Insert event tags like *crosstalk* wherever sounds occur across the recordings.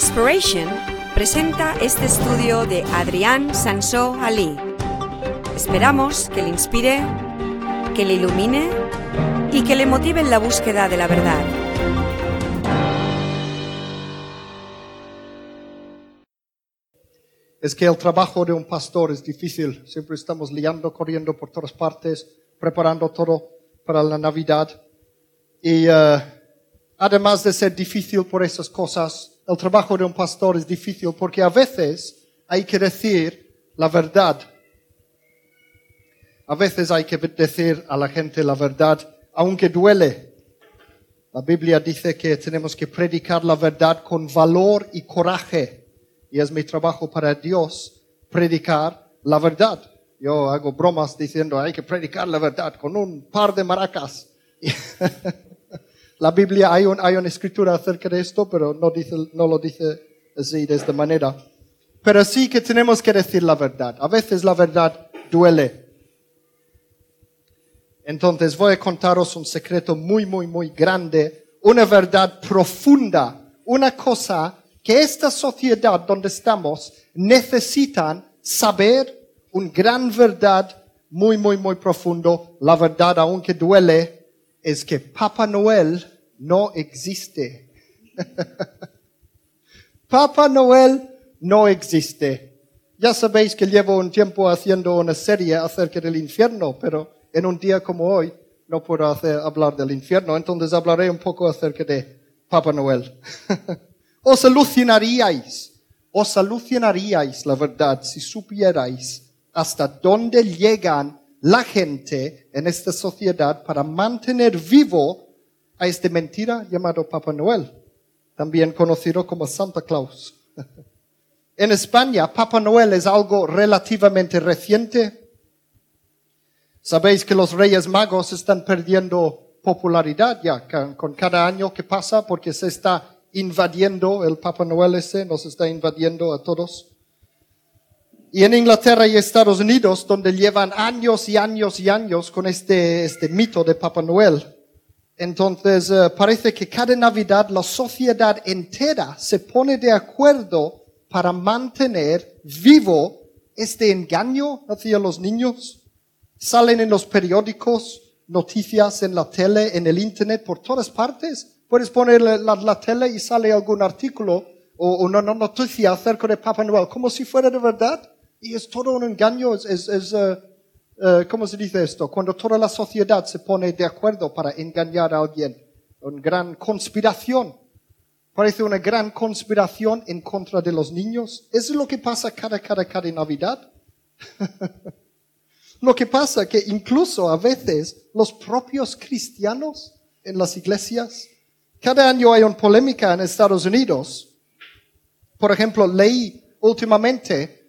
Inspiration presenta este estudio de Adrián Sansó Ali. Esperamos que le inspire, que le ilumine y que le motive en la búsqueda de la verdad. es que el trabajo de un pastor es difícil. Siempre estamos liando, corriendo por todas partes, preparando todo para la Navidad. Y eh, además de ser difícil por esas cosas, el trabajo de un pastor es difícil porque a veces hay que decir la verdad. A veces hay que decir a la gente la verdad, aunque duele. La Biblia dice que tenemos que predicar la verdad con valor y coraje y es mi trabajo para Dios predicar la verdad. Yo hago bromas diciendo hay que predicar la verdad con un par de maracas. *laughs* la Biblia hay, hay una escritura acerca de esto, pero no, dice, no lo dice así de esta manera. Pero sí que tenemos que decir la verdad. A veces la verdad duele. Entonces voy a contaros un secreto muy, muy, muy grande, una verdad profunda, una cosa que esta sociedad donde estamos necesitan saber una gran verdad muy, muy, muy profundo. La verdad, aunque duele, es que Papá Noel no existe. *laughs* Papá Noel no existe. Ya sabéis que llevo un tiempo haciendo una serie acerca del infierno, pero en un día como hoy no puedo hacer, hablar del infierno, entonces hablaré un poco acerca de Papá Noel. *laughs* Os alucinaríais, os alucinaríais, la verdad, si supierais hasta dónde llegan la gente en esta sociedad para mantener vivo a esta mentira llamado Papá Noel, también conocido como Santa Claus. *laughs* en España, Papá Noel es algo relativamente reciente. Sabéis que los Reyes Magos están perdiendo popularidad ya con cada año que pasa porque se está invadiendo, el Papa Noel ese nos está invadiendo a todos. Y en Inglaterra y Estados Unidos, donde llevan años y años y años con este, este mito de Papa Noel, entonces eh, parece que cada Navidad la sociedad entera se pone de acuerdo para mantener vivo este engaño hacia los niños. Salen en los periódicos, noticias en la tele, en el Internet, por todas partes Puedes poner la, tele y sale algún artículo o, una noticia acerca de Papá Noel, como si fuera de verdad. Y es todo un engaño, es, es, eh, eh, ¿cómo se dice esto? Cuando toda la sociedad se pone de acuerdo para engañar a alguien. Una gran conspiración. Parece una gran conspiración en contra de los niños. Eso es lo que pasa cada, cada, cada Navidad. *laughs* lo que pasa que incluso a veces los propios cristianos en las iglesias cada año hay una polémica en Estados Unidos. Por ejemplo, leí últimamente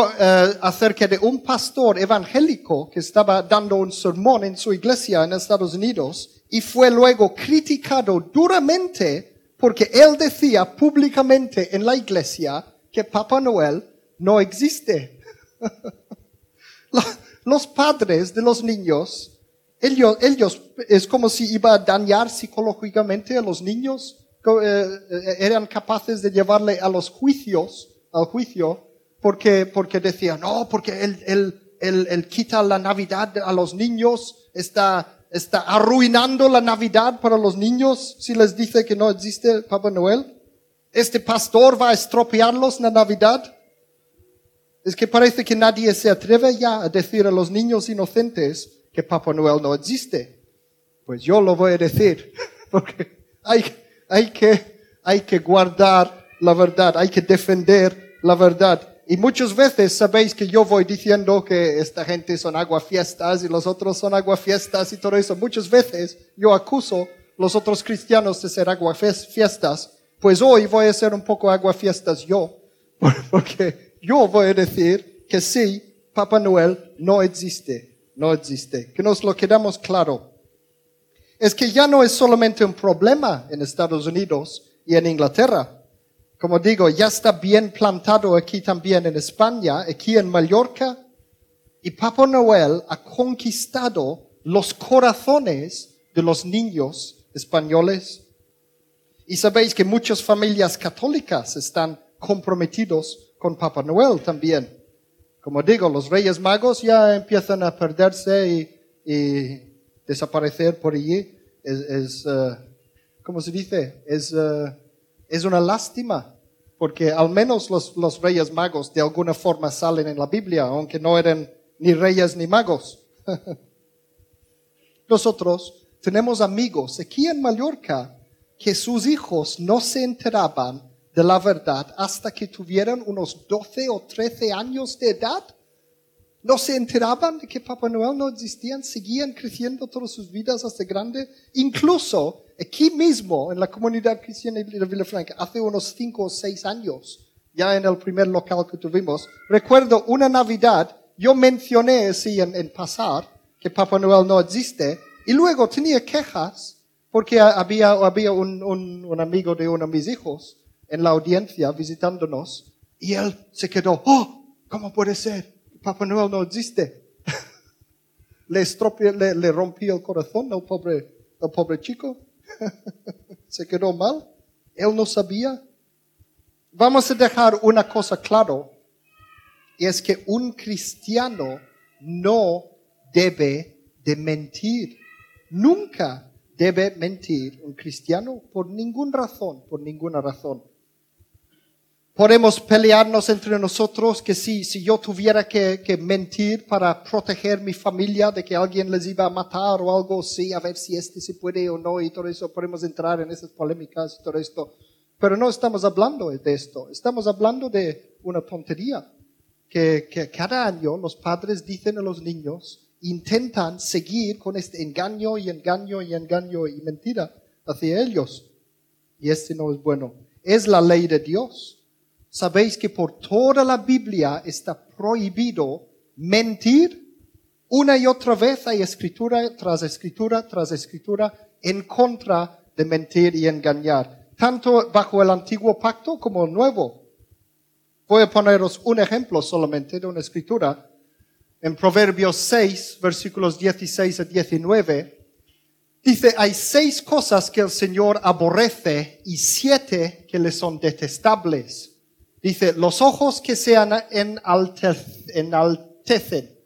acerca de un pastor evangélico que estaba dando un sermón en su iglesia en Estados Unidos y fue luego criticado duramente porque él decía públicamente en la iglesia que Papá Noel no existe. *laughs* Los padres de los niños ellos, ellos es como si iba a dañar psicológicamente a los niños. Eh, eh, eran capaces de llevarle a los juicios, al juicio, porque, porque decían, no, porque él, él, él, él quita la Navidad a los niños, está, está arruinando la Navidad para los niños si les dice que no existe Papá Noel. Este pastor va a estropearlos la Navidad. Es que parece que nadie se atreve ya a decir a los niños inocentes, que Papá Noel no existe. Pues yo lo voy a decir, *laughs* porque hay, hay, que, hay que guardar la verdad, hay que defender la verdad. Y muchas veces sabéis que yo voy diciendo que esta gente son aguafiestas y los otros son aguafiestas y todo eso. Muchas veces yo acuso los otros cristianos de ser aguafiestas. Pues hoy voy a ser un poco aguafiestas yo, *laughs* porque yo voy a decir que sí, Papá Noel no existe no existe. Que nos lo quedamos claro. Es que ya no es solamente un problema en Estados Unidos y en Inglaterra. Como digo, ya está bien plantado aquí también en España, aquí en Mallorca. Y Papá Noel ha conquistado los corazones de los niños españoles. Y sabéis que muchas familias católicas están comprometidos con Papá Noel también. Como digo, los Reyes Magos ya empiezan a perderse y, desaparecer por allí. Es, uh, ¿cómo se dice? Es, uh, es una lástima, porque al menos los, los Reyes Magos de alguna forma salen en la Biblia, aunque no eran ni reyes ni magos. *laughs* Nosotros tenemos amigos aquí en Mallorca que sus hijos no se enteraban de la verdad hasta que tuvieran unos 12 o 13 años de edad. No se enteraban de que Papá Noel no existía, seguían creciendo todas sus vidas hasta grande. Incluso aquí mismo, en la comunidad cristiana de Villafranca, hace unos 5 o 6 años, ya en el primer local que tuvimos, recuerdo una Navidad, yo mencioné así en, en pasar que Papá Noel no existe, y luego tenía quejas porque había, había un, un, un, amigo de uno de mis hijos en la audiencia visitándonos y él se quedó, oh, ¿cómo puede ser? Papá Noel no existe. *laughs* le, estropeé, le, le rompí el corazón al pobre, al pobre chico. *laughs* se quedó mal. Él no sabía. Vamos a dejar una cosa claro, y es que un cristiano no debe de mentir. Nunca debe mentir un cristiano por ninguna razón, por ninguna razón. Podemos pelearnos entre nosotros que si, si yo tuviera que, que, mentir para proteger mi familia de que alguien les iba a matar o algo así, a ver si este se puede o no y todo eso, podemos entrar en esas polémicas y todo esto. Pero no estamos hablando de esto, estamos hablando de una tontería que, que cada año los padres dicen a los niños, intentan seguir con este engaño y engaño y engaño y mentira hacia ellos. Y este no es bueno. Es la ley de Dios. Sabéis que por toda la Biblia está prohibido mentir. Una y otra vez hay escritura tras escritura tras escritura en contra de mentir y engañar. Tanto bajo el antiguo pacto como el nuevo. Voy a poneros un ejemplo solamente de una escritura en Proverbios 6, versículos 16 a 19, dice, hay seis cosas que el Señor aborrece y siete que le son detestables. Dice, los ojos que se enaltecen,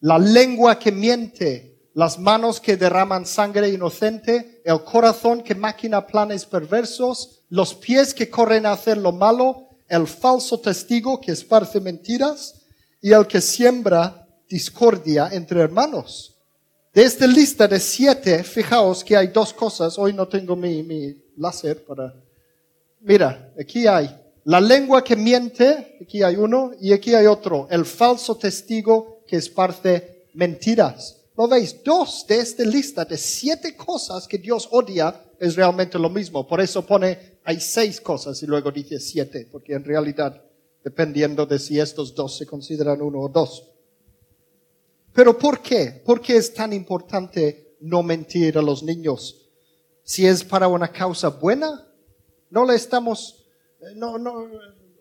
la lengua que miente, las manos que derraman sangre inocente, el corazón que maquina planes perversos, los pies que corren a hacer lo malo, el falso testigo que esparce mentiras y el que siembra discordia entre hermanos. De esta lista de siete, fijaos que hay dos cosas. Hoy no tengo mi, mi láser para... Mira, aquí hay la lengua que miente, aquí hay uno, y aquí hay otro, el falso testigo que esparce mentiras. ¿Lo veis? Dos de esta lista de siete cosas que Dios odia es realmente lo mismo. Por eso pone, hay seis cosas y luego dice siete, porque en realidad, dependiendo de si estos dos se consideran uno o dos. Pero ¿por qué? ¿Por qué es tan importante no mentir a los niños? Si es para una causa buena, no le estamos, no, no,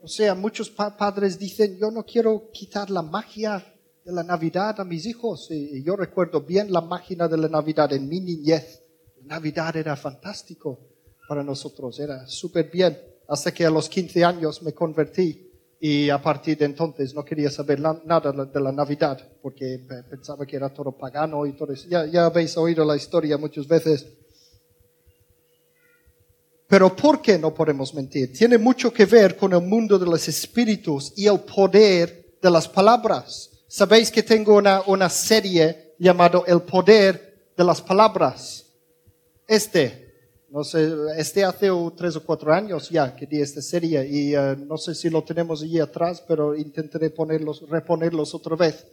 o sea, muchos padres dicen, yo no quiero quitar la magia de la Navidad a mis hijos. Y yo recuerdo bien la magia de la Navidad en mi niñez. La Navidad era fantástico para nosotros, era súper bien. Hasta que a los 15 años me convertí y a partir de entonces no quería saber nada de la Navidad porque pensaba que era todo pagano y todo eso. Ya, ya habéis oído la historia muchas veces. Pero ¿por qué no podemos mentir? Tiene mucho que ver con el mundo de los espíritus y el poder de las palabras. Sabéis que tengo una, una serie llamada El poder de las palabras. Este, no sé, este hace tres o cuatro años ya que di esta serie y eh, no sé si lo tenemos allí atrás, pero intentaré ponerlos, reponerlos otra vez.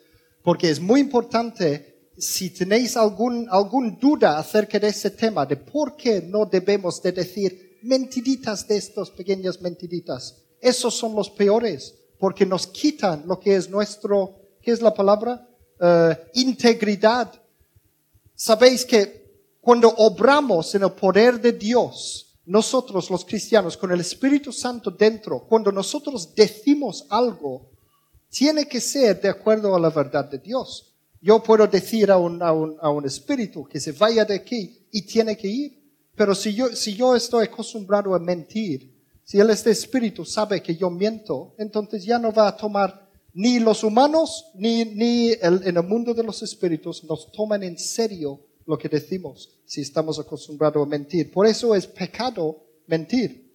Porque es muy importante, si tenéis algún, algún duda acerca de ese tema, de por qué no debemos de decir mentiritas de estas pequeñas mentiritas. Esos son los peores, porque nos quitan lo que es nuestro, ¿qué es la palabra? Uh, integridad. Sabéis que cuando obramos en el poder de Dios, nosotros los cristianos, con el Espíritu Santo dentro, cuando nosotros decimos algo, tiene que ser de acuerdo a la verdad de Dios. Yo puedo decir a un, a un, a un espíritu que se vaya de aquí y tiene que ir. Pero si yo, si yo estoy acostumbrado a mentir, si Él, este Espíritu, sabe que yo miento, entonces ya no va a tomar ni los humanos, ni, ni el, en el mundo de los espíritus nos toman en serio lo que decimos si estamos acostumbrados a mentir. Por eso es pecado mentir.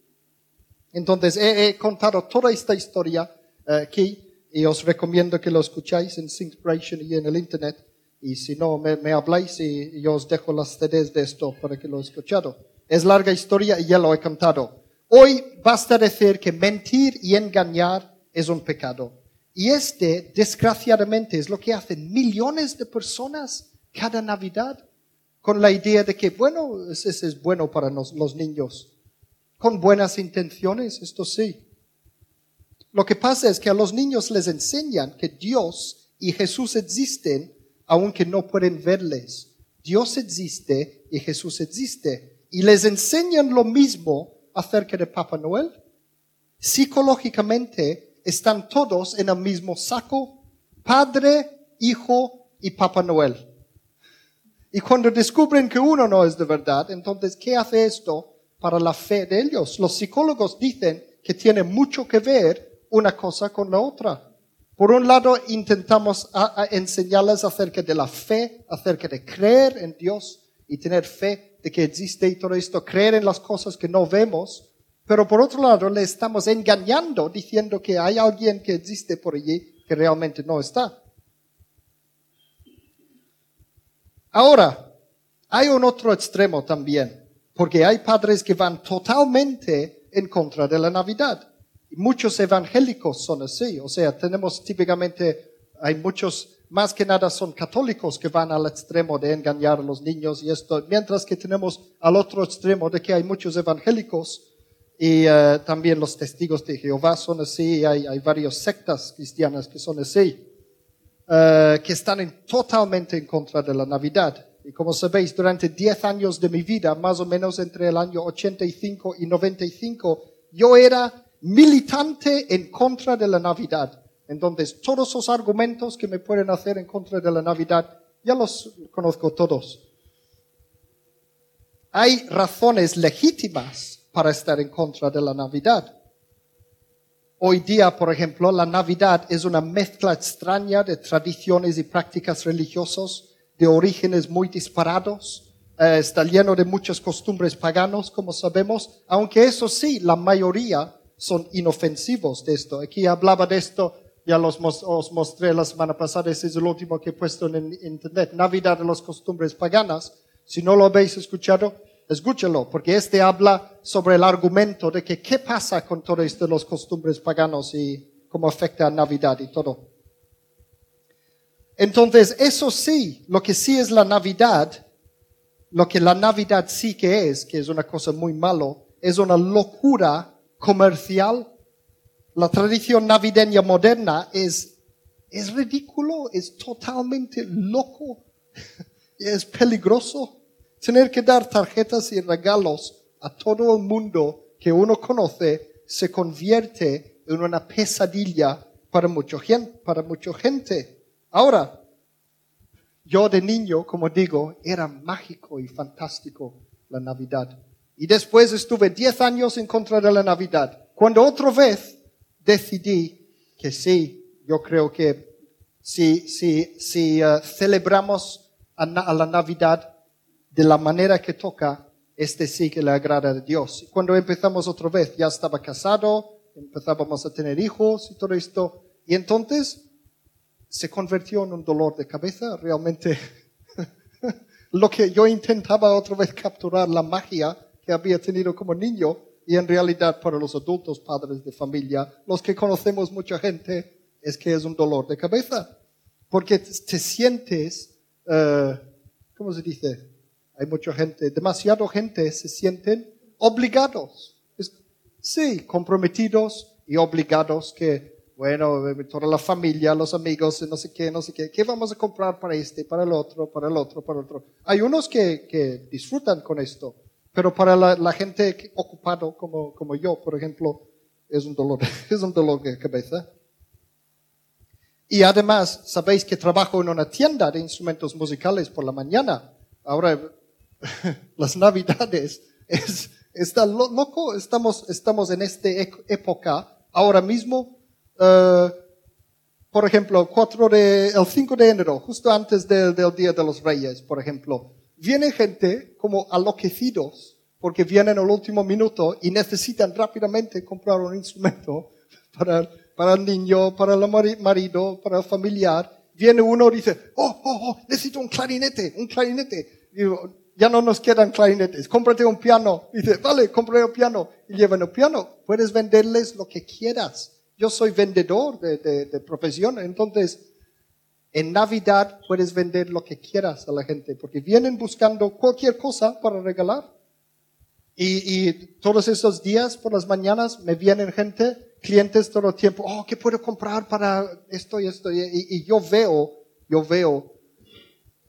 Entonces, he, contado toda esta historia eh, aquí y os recomiendo que lo escucháis en Inspiration y en el Internet. Y si no, me, habláis y yo os dejo las CDs de esto para que lo escuchado. Es larga historia y ya lo he contado. Hoy basta decir que mentir y engañar es un pecado. Y este, desgraciadamente, es lo que hacen millones de personas cada Navidad con la idea de que, bueno, ese es bueno para los niños. Con buenas intenciones, esto sí. Lo que pasa es que a los niños les enseñan que Dios y Jesús existen aunque no pueden verles. Dios existe y Jesús existe. Y les enseñan lo mismo acerca de Papá Noel. Psicológicamente están todos en el mismo saco, Padre, Hijo y Papá Noel. Y cuando descubren que uno no es de verdad, entonces, ¿qué hace esto para la fe de ellos? Los psicólogos dicen que tiene mucho que ver una cosa con la otra. Por un lado, intentamos enseñarles acerca de la fe, acerca de creer en Dios y tener fe de que existe y todo esto, creer en las cosas que no vemos. Pero por otro lado, le estamos engañando diciendo que hay alguien que existe por allí que realmente no está. Ahora, hay un otro extremo también, porque hay padres que van totalmente en contra de la Navidad. Muchos evangélicos son así, o sea, tenemos típicamente, hay muchos, más que nada son católicos que van al extremo de engañar a los niños y esto, mientras que tenemos al otro extremo de que hay muchos evangélicos y eh, también los testigos de Jehová son así, hay, hay varias sectas cristianas que son así, eh, que están totalmente en contra de la Navidad. Y como sabéis, durante 10 años de mi vida, más o menos entre el año 85 y 95, yo era militante en contra de la Navidad. Entonces, todos los argumentos que me pueden hacer en contra de la Navidad, ya los conozco todos. Hay razones legítimas para estar en contra de la Navidad. Hoy día, por ejemplo, la Navidad es una mezcla extraña de tradiciones y prácticas religiosas de orígenes muy disparados. Eh, está lleno de muchas costumbres paganos, como sabemos, aunque eso sí, la mayoría son inofensivos de esto. Aquí hablaba de esto, ya los, os mostré la semana pasada, ese es el último que he puesto en internet, Navidad de las costumbres paganas. Si no lo habéis escuchado, escúchalo, porque este habla sobre el argumento de que qué pasa con todo esto de las costumbres paganos y cómo afecta a Navidad y todo. Entonces, eso sí, lo que sí es la Navidad, lo que la Navidad sí que es, que es una cosa muy malo, es una locura comercial. La tradición navideña moderna es, es ridículo, es totalmente loco, *laughs* es peligroso. Tener que dar tarjetas y regalos a todo el mundo que uno conoce se convierte en una pesadilla para gente. Para mucha gente. Ahora, yo de niño, como digo, era mágico y fantástico la Navidad. Y después estuve 10 años en contra de la Navidad. Cuando otra vez decidí que sí, yo creo que si, si, si uh, celebramos a, la Navidad de la manera que toca, este sí que le agrada a Dios. Cuando empezamos otra vez, ya estaba casado, empezábamos a tener hijos y todo esto. Y entonces se convirtió en un dolor de cabeza. Realmente *laughs* lo que yo intentaba otra vez capturar la magia que había tenido como niño y en realidad para los adultos padres de familia, los que conocemos mucha gente, es que es un dolor de cabeza. Porque te sientes, uh, ¿cómo se dice? Hay mucha gente, demasiado gente se sienten obligados. sí, comprometidos y obligados que, bueno, toda la familia, los amigos, no sé qué, no sé qué, ¿qué vamos a comprar para este, para el otro, para el otro, para el otro? Hay unos que, que disfrutan con esto pero para la, gente ocupado como, como yo, por ejemplo, es un dolor, *laughs* es un dolor de cabeza. Y además, sabéis que trabajo en una tienda de instrumentos musicales por la mañana. Ahora, *laughs* las navidades, Es, está lo- loco, estamos, estamos en esta época, ahora mismo, eh, por ejemplo, 4 de, el 5 de enero, justo antes del, del Día de los Reyes, por ejemplo, viene gente como enloquecidos porque vienen al último minuto y necesitan rápidamente comprar un instrumento para, para el niño, para el mari- marido, para el familiar. Viene uno y dice, oh, oh, oh, necesito un clarinete, un clarinete. Digo, ya no nos quedan clarinetes, cómprate un piano. Y dice, vale, compré un piano. Y llevan el piano. Puedes venderles lo que quieras. Yo soy vendedor de, de, de profesión, entonces en Navidad puedes vender lo que quieras a la gente, porque vienen buscando cualquier cosa para regalar. Y, todos esos días por las mañanas me vienen gente, clientes todo el tiempo, oh, ¿qué puedo comprar para esto y esto? Y, yo veo, yo veo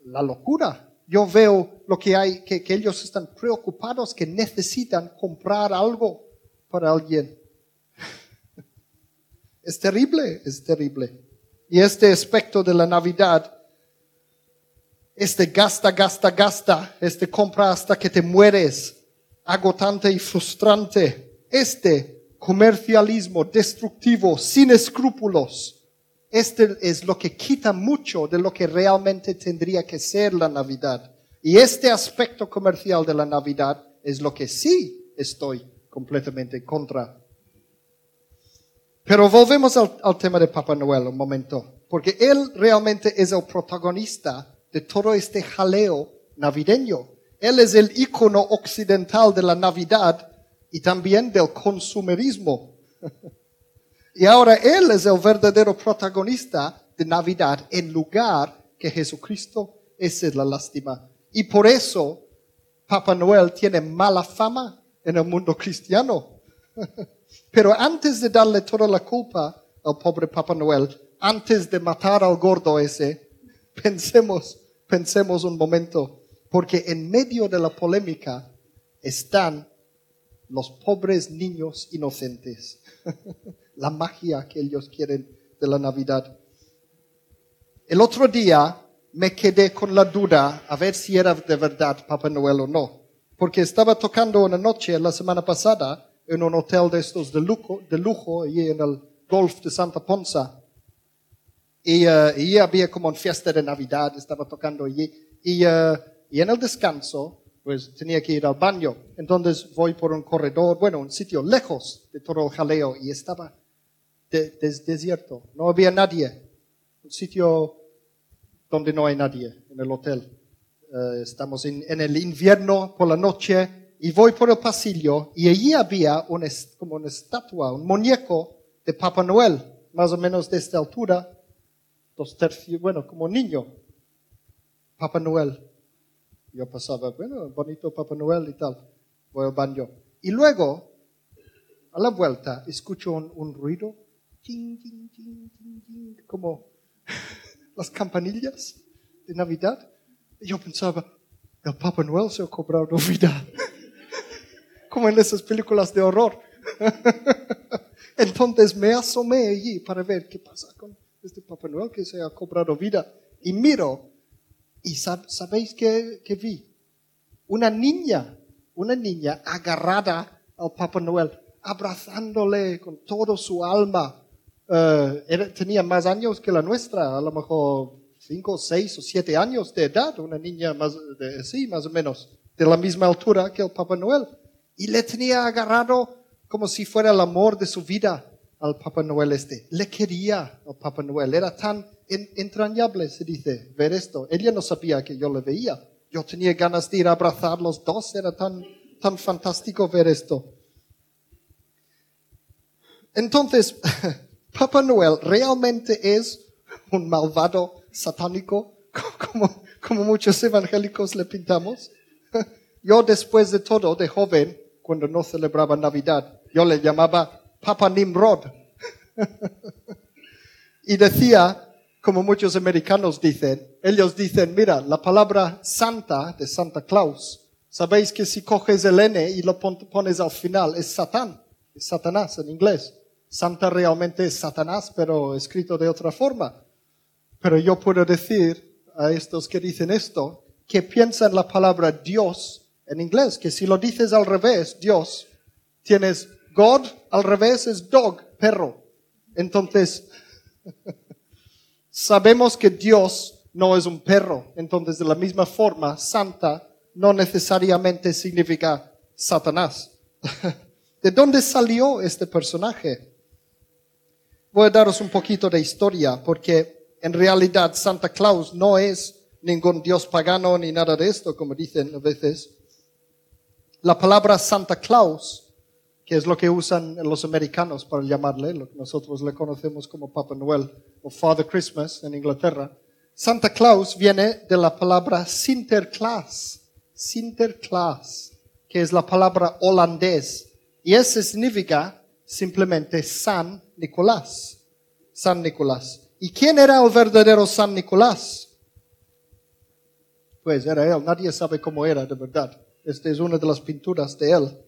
la locura. Yo veo lo que hay, que ellos están preocupados, que necesitan comprar algo para alguien. *laughs* Es terrible, es terrible. Y este aspecto de la Navidad, este gasta, gasta, gasta, este compra hasta que te mueres, agotante y frustrante, este comercialismo destructivo, sin escrúpulos, este es lo que quita mucho de lo que realmente tendría que ser la Navidad. Y este aspecto comercial de la Navidad es lo que sí estoy completamente contra. Pero volvemos al, tema de Papá Noel un momento, porque él realmente es el protagonista de todo este jaleo navideño. Él es el icono occidental de la Navidad y también del consumerismo. *laughs* y ahora él es el verdadero protagonista de Navidad en lugar que Jesucristo. Esa es la lástima. Y por eso Papá Noel tiene mala fama en el mundo cristiano. *laughs* Pero antes de darle toda la culpa al pobre Papá Noel, antes de matar al gordo ese, pensemos, pensemos un momento, porque en medio de la polémica están los pobres niños inocentes, *laughs* la magia que ellos quieren de la Navidad. El otro día me quedé con la duda a ver si era de verdad Papá Noel o no, porque estaba tocando una noche la semana pasada en un hotel de estos de lujo, de lujo allí en el Golf de Santa Ponza. Y, eh, y había como una fiesta de Navidad, estaba tocando allí. Y, eh, y en el descanso, pues tenía que ir al baño. Entonces voy por un corredor, bueno, un sitio lejos de todo el jaleo y estaba de- des- desierto. No había nadie. Un sitio donde no hay nadie, en el hotel. Eh, estamos en, en el invierno por la noche y voy por el pasillo y allí había una, como una estatua, un muñeco de Papá Noel, más o menos de esta altura, dos tercios, bueno, como niño. Papá Noel. Yo pasaba, bueno, bonito Papá Noel y tal. Voy al baño. Y luego, a la vuelta, escucho un, un ruido, ting, ting, ting, como *laughs* las campanillas de Navidad. Y yo pensaba, el Papá Noel se ha cobrado vida. *laughs* como en esas películas de horror. *laughs* Entonces me asomé allí para ver qué pasa con este Papá Noel que se ha cobrado vida. Y miro, y sab- ¿sabéis qué, qué vi? Una niña, una niña agarrada al Papá Noel, abrazándole con todo su alma. Eh, era- tenía más años que la nuestra, a lo mejor cinco, seis o siete años de edad, una niña más, de, sí, más o menos, de la misma altura que el Papá Noel. Y le tenía agarrado como si fuera el amor de su vida al Papá Noel este. Le quería al Papá Noel. Era tan en- entrañable, se dice, ver esto. Ella no sabía que yo le veía. Yo tenía ganas de ir a abrazar los dos. Era tan, tan fantástico ver esto. Entonces, *laughs* Papá Noel realmente es un malvado satánico, *laughs* como, como muchos evangélicos le pintamos. *laughs* Yo después de todo, de joven, cuando no celebraba Navidad, yo le llamaba Papa Nimrod. *laughs* y decía, como muchos americanos dicen, ellos dicen, mira, la palabra Santa de Santa Claus, sabéis que si coges el N y lo pon- pones al final, es Satán, es Satanás en inglés. Santa realmente es Satanás, pero escrito de otra forma. Pero yo puedo decir a estos que dicen esto, que piensan la palabra Dios en inglés, que si lo dices al revés, Dios, tienes God, al revés es dog, perro. Entonces, *laughs* sabemos que Dios no es un perro. Entonces, de la misma forma, santa no necesariamente significa Satanás. *laughs* ¿De dónde salió este personaje? Voy a daros un poquito de historia, porque en realidad Santa Claus no es ningún dios pagano ni nada de esto, como dicen a veces. La palabra Santa Claus, que es lo que usan los americanos para llamarle, lo que nosotros le conocemos como Papa Noel o Father Christmas en Inglaterra, Santa Claus viene de la palabra Sinterklaas, Sinterklaas, que es la palabra holandés, y ese significa simplemente San Nicolás, San Nicolás. ¿Y quién era el verdadero San Nicolás? Pues era él, nadie sabe cómo era de verdad. Esta es una de las pinturas de él.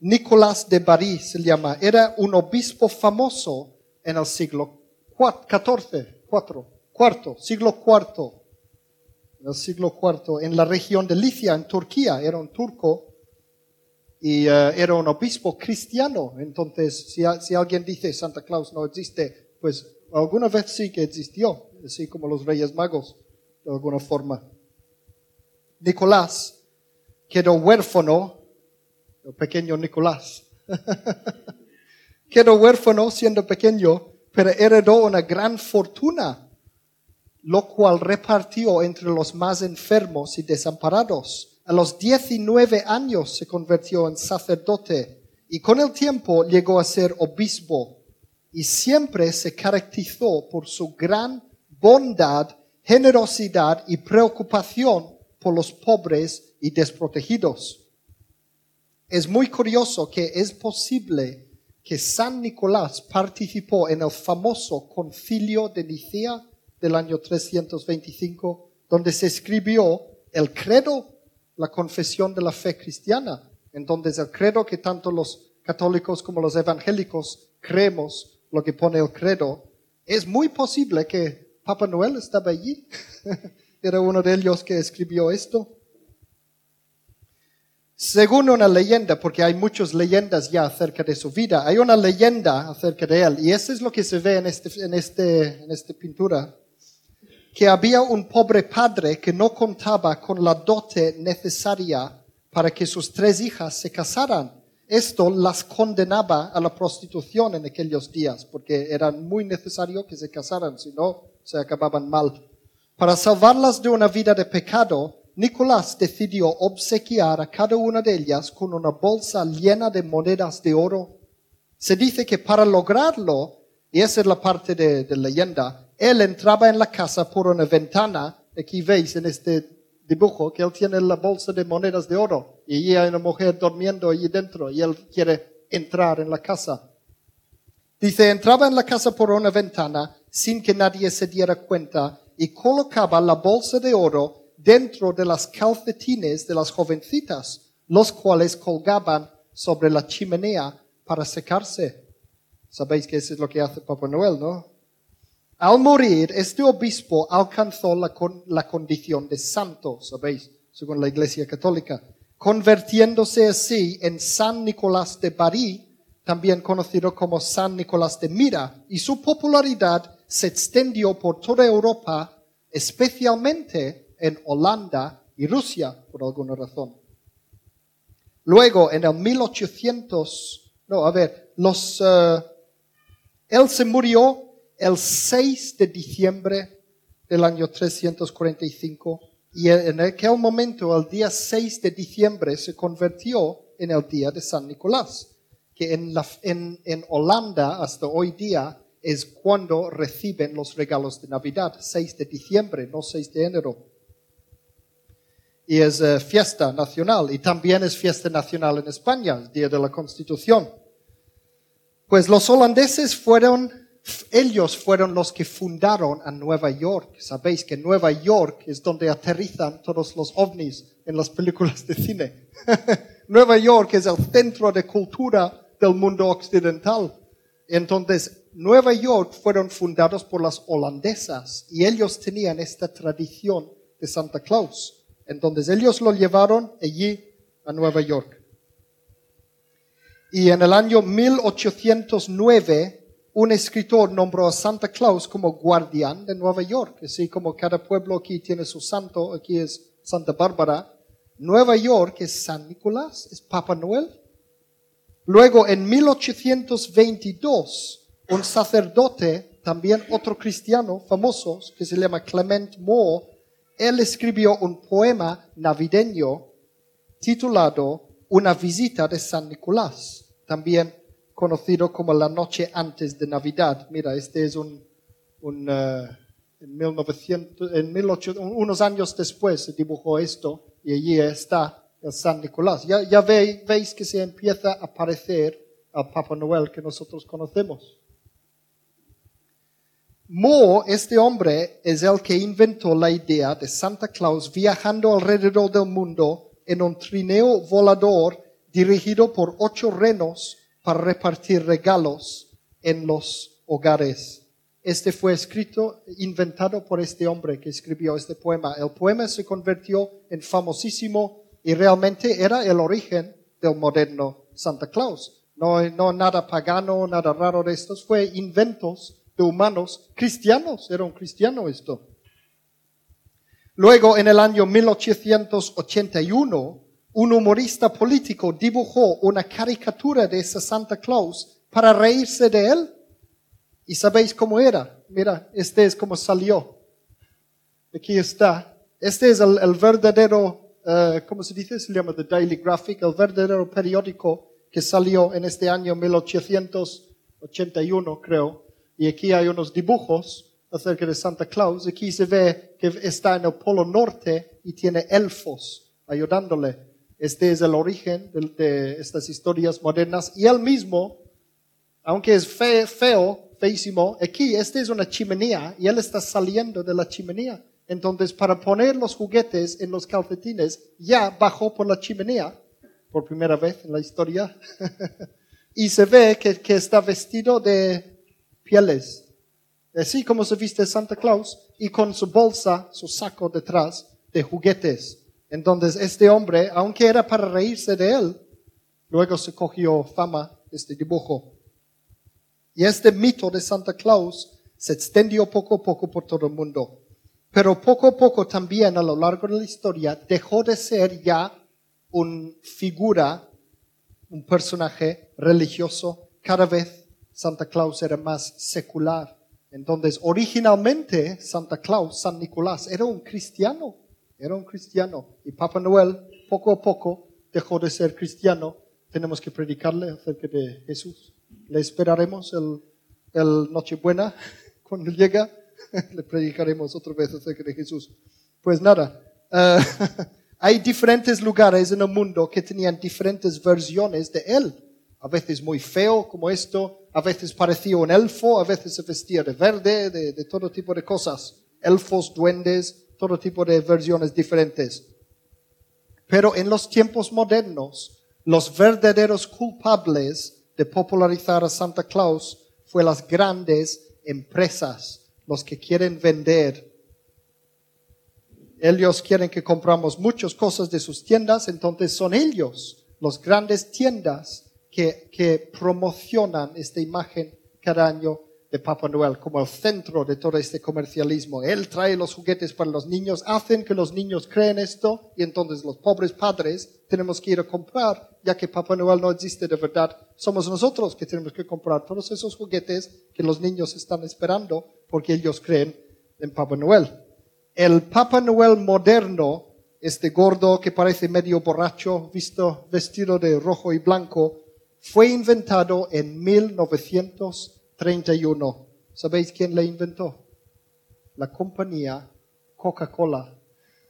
Nicolás de Bari se llama. Era un obispo famoso en el siglo XIV, cuarto, siglo IV. En el siglo IV, en la región de Licia, en Turquía, era un turco y eh, era un obispo cristiano. Entonces, si, si, alguien dice Santa Claus no existe, pues alguna vez sí que existió, así como los Reyes Magos, de alguna forma. Nicolás quedó huérfano, el pequeño Nicolás, *laughs* quedó huérfano siendo pequeño, pero heredó una gran fortuna, lo cual repartió entre los más enfermos y desamparados. A los 19 años se convirtió en sacerdote y con el tiempo llegó a ser obispo y siempre se caracterizó por su gran bondad, generosidad y preocupación por los pobres y desprotegidos. Es muy curioso que es posible que San Nicolás participó en el famoso concilio de Nicea del año 325, donde se escribió el credo, la confesión de la fe cristiana. Entonces el credo que tanto los católicos como los evangélicos creemos, lo que pone el credo, es muy posible que Papa Noel estaba allí. *laughs* Era uno de ellos que escribió esto. Según una leyenda, porque hay muchas leyendas ya acerca de su vida, hay una leyenda acerca de él, y eso es lo que se ve en, este, en, este, en esta pintura, que había un pobre padre que no contaba con la dote necesaria para que sus tres hijas se casaran. Esto las condenaba a la prostitución en aquellos días, porque era muy necesario que se casaran, si no, se acababan mal. Para salvarlas de una vida de pecado, Nicolás decidió obsequiar a cada una de ellas con una bolsa llena de monedas de oro. Se dice que para lograrlo, y esa es la parte de, de leyenda, él entraba en la casa por una ventana, aquí veis en este dibujo que él tiene la bolsa de monedas de oro y hay una mujer durmiendo allí dentro y él quiere entrar en la casa. Dice, entraba en la casa por una ventana sin que nadie se diera cuenta y colocaba la bolsa de oro dentro de las calcetines de las jovencitas, los cuales colgaban sobre la chimenea para secarse. Sabéis que eso es lo que hace Papá Noel, ¿no? Al morir, este obispo alcanzó la, la condición de santo, ¿sabéis? Según la Iglesia Católica, convirtiéndose así en San Nicolás de Bari, también conocido como San Nicolás de Mira, y su popularidad se extendió por toda Europa, especialmente en Holanda y Rusia por alguna razón. Luego, en el 1800, no, a ver, los, eh, él se murió el 6 de diciembre del año 345 y en aquel momento, el día 6 de diciembre, se convirtió en el día de San Nicolás, que en, la, en, en Holanda hasta hoy día es cuando reciben los regalos de Navidad, 6 de diciembre, no 6 de enero y es eh, fiesta nacional y también es fiesta nacional en España, el Día de la Constitución. Pues los holandeses fueron, ellos fueron los que fundaron a Nueva York. Sabéis que Nueva York es donde aterrizan todos los ovnis en las películas de cine. *laughs* Nueva York es el centro de cultura del mundo occidental. Entonces, Nueva York fueron fundados por las holandesas y ellos tenían esta tradición de Santa Claus. Entonces ellos lo llevaron allí a Nueva York. Y en el año 1809, un escritor nombró a Santa Claus como guardián de Nueva York. Así como cada pueblo aquí tiene su santo, aquí es Santa Bárbara. Nueva York es San Nicolás, es Papa Noel. Luego, en 1822, un sacerdote, también otro cristiano famoso, que se llama Clement Moore, él escribió un poema navideño titulado Una visita de San Nicolás, también conocido como la noche antes de Navidad. Mira, este es un, un uh, en 1900, en 1800, unos años después se dibujó esto y allí está el San Nicolás. Ya, veis, que se empieza a parecer al Papa Noel que nosotros conocemos. Mo, este hombre, es el que inventó la idea de Santa Claus viajando alrededor del mundo en un trineo volador dirigido por ocho renos para repartir regalos en los hogares. Este fue escrito, inventado por este hombre que escribió este poema. El poema se convirtió en famosísimo y realmente era el origen del moderno Santa Claus. No, no nada pagano, nada raro de estos, fue inventos humanos cristianos. Era un cristiano esto. Luego, en el año 1881, un humorista político dibujó una caricatura de ese Santa Claus para reírse de él. ¿Y sabéis cómo era? Mira, este es como salió. Aquí está. Este es el, verdadero, uh, ¿cómo se dice? Se llama The Daily Graphic, el verdadero periódico que salió en este año 1881, creo y aquí hay unos dibujos acerca de Santa Claus. Aquí se ve que está en el Polo Norte y tiene elfos ayudándole. Este es el origen de, estas historias modernas. Y él mismo, aunque es feo, feísimo, aquí, este es una chimenea y él está saliendo de la chimenea. Entonces, para poner los juguetes en los calcetines, ya bajó por la chimenea, por primera vez en la historia. *laughs* y se ve que, que está vestido de pieles. Así como se viste Santa Claus y con su bolsa, su saco detrás de juguetes. Entonces este hombre, aunque era para reírse de él, luego se cogió fama este dibujo. Y este mito de Santa Claus se extendió poco a poco por todo el mundo. Pero poco a poco también a lo largo de la historia dejó de ser ya una figura, un personaje religioso cada vez Santa Claus era más secular. Entonces, originalmente Santa Claus, San Nicolás, era un cristiano, era un cristiano. Y Papa Noel, poco a poco, dejó de ser cristiano. Tenemos que predicarle acerca de Jesús. Le esperaremos el, el Nochebuena *laughs* cuando llega. *laughs* Le predicaremos otra vez acerca de Jesús. Pues nada, eh, *laughs* hay diferentes lugares en el mundo que tenían diferentes versiones de Él. A veces muy feo como esto, a veces parecía un elfo, a veces se vestía de verde, de, todo tipo de cosas. Elfos, duendes, todo tipo de versiones diferentes. Pero en los tiempos modernos, los verdaderos culpables de popularizar a Santa Claus fue las grandes empresas, los que quieren vender. Ellos quieren que compramos muchas cosas de sus tiendas, entonces son ellos, los grandes tiendas, que, promocionan esta imagen cada año de Papá Noel como el centro de todo este comercialismo. Él trae los juguetes para los niños, hacen que los niños creen esto y entonces los pobres padres tenemos que ir a comprar, ya que Papá Noel no existe de verdad. Somos nosotros que tenemos que comprar todos esos juguetes que los niños están esperando porque ellos creen en Papá Noel. El Papá Noel moderno, este gordo que parece medio borracho, visto, vestido de rojo y blanco, fue inventado en 1931. ¿Sabéis quién le inventó? La compañía Coca-Cola,